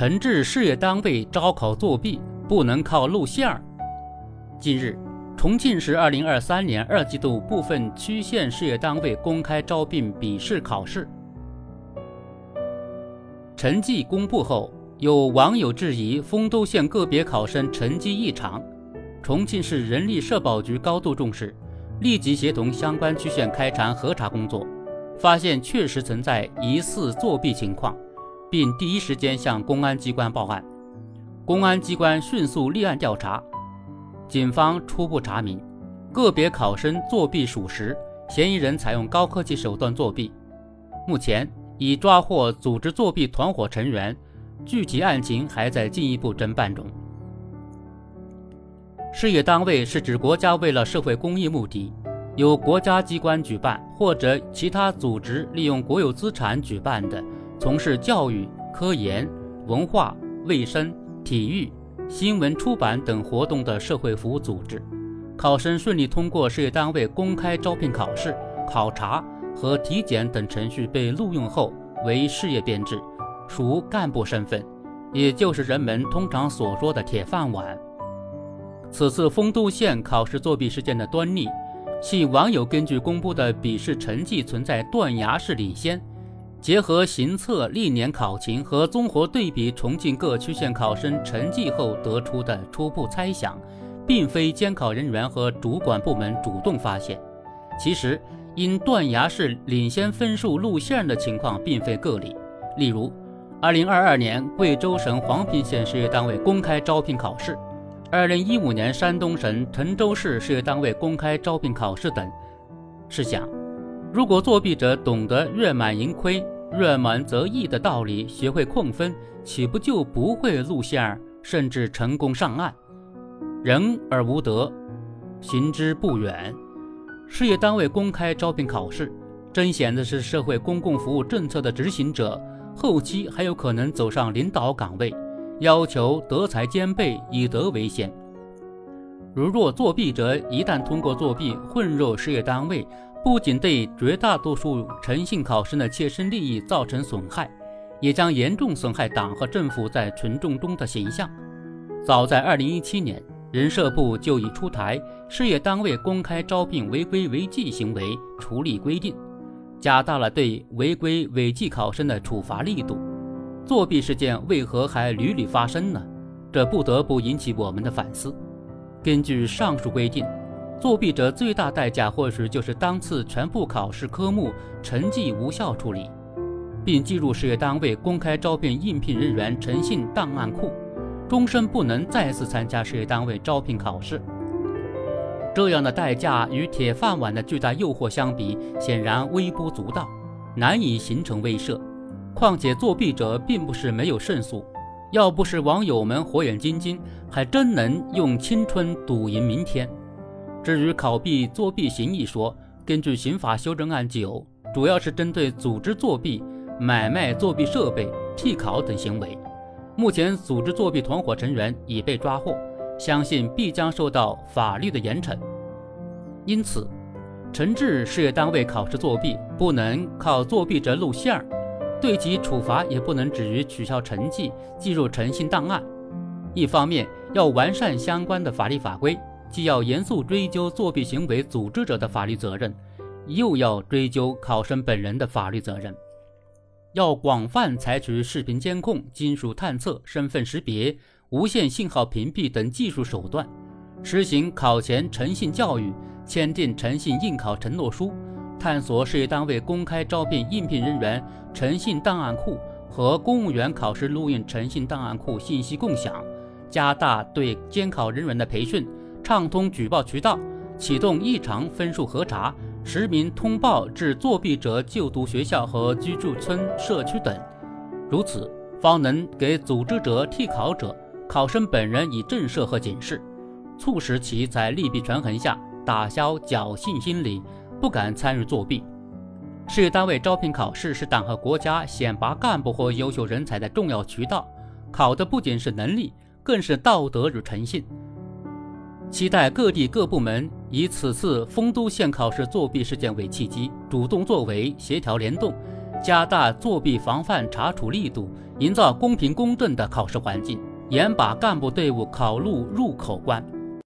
惩治事业单位招考作弊不能靠录线儿。近日，重庆市2023年二季度部分区县事业单位公开招聘笔试考试成绩公布后，有网友质疑丰都县个别考生成绩异常。重庆市人力社保局高度重视，立即协同相关区县开展核查工作，发现确实存在疑似作弊情况，并第一时间向公安机关报案。公安机关迅速立案调查，警方初步查明，个别考生作弊属实，嫌疑人采用高科技手段作弊。目前已抓获组织作弊团伙成员，具体案情还在进一步侦办中。事业单位是指国家为了社会公益目的，由国家机关举办或者其他组织利用国有资产举办的，从事教育、科研、文化、卫生、体育、新闻出版等活动的社会服务组织。考生顺利通过事业单位公开招聘考试、考察和体检等程序被录用后，为事业编制，属干部身份，也就是人们通常所说的铁饭碗。此次丰都县考试作弊事件的端倪，系网友根据公布的笔试成绩存在断崖式领先，结合行测历年考情和综合对比重庆各区县考生成绩后得出的初步猜想，并非监考人员和主管部门主动发现。其实，因断崖式领先分数路线的情况并非个例。例如，2022年贵州省黄平县事业单位公开招聘考试。二零一五年，山东省滕州市事业单位公开招聘考试等。试想，如果作弊者懂得“月满盈亏，月满则溢”的道理，学会控分，岂不就不会露馅儿，甚至成功上岸？人而无德，行之不远。事业单位公开招聘考试，甄显的是社会公共服务政策的执行者，后期还有可能走上领导岗位。要求德才兼备，以德为先。如若作弊者一旦通过作弊混入事业单位，不仅对绝大多数诚信考生的切身利益造成损害，也将严重损害党和政府在群众中的形象。早在2017年，人社部就已出台《事业单位公开招聘违规违纪行为处理规定》，加大了对违规违纪考生的处罚力度。作弊事件为何还屡屡发生呢？这不得不引起我们的反思。根据上述规定，作弊者最大代价或许就是当次全部考试科目成绩无效处理，并记入事业单位公开招聘应聘人员诚信档案库，终身不能再次参加事业单位招聘考试。这样的代价与铁饭碗的巨大诱惑相比，显然微不足道，难以形成威慑。况且作弊者并不是没有胜诉，要不是网友们火眼金睛，还真能用青春赌赢明天。至于考弊作弊行一说，根据刑法修正案九，主要是针对组织作弊、买卖作弊设备、替考等行为。目前组织作弊团伙成员已被抓获，相信必将受到法律的严惩。因此，惩治事业单位考试作弊，不能靠作弊者露馅儿。对其处罚也不能止于取消成绩、记入诚信档案。一方面要完善相关的法律法规，既要严肃追究作弊行为组织者的法律责任，又要追究考生本人的法律责任。要广泛采取视频监控、金属探测、身份识别、无线信号屏蔽等技术手段，实行考前诚信教育，签订诚信应考承诺书。探索事业单位公开招聘应聘人员诚信档案库和公务员考试录用诚信档案库信息共享，加大对监考人员的培训，畅通举报渠道，启动异常分数核查，实名通报至作弊者就读学校和居住村社区等，如此方能给组织者、替考者、考生本人以震慑和警示，促使其在利弊权衡下打消侥幸心理。不敢参与作弊。事业单位招聘考试是党和国家选拔干部和优秀人才的重要渠道，考的不仅是能力，更是道德与诚信。期待各地各部门以此次丰都县考试作弊事件为契机，主动作为，协调联动，加大作弊防范查处力度，营造公平公正的考试环境，严把干部队伍考录入口关。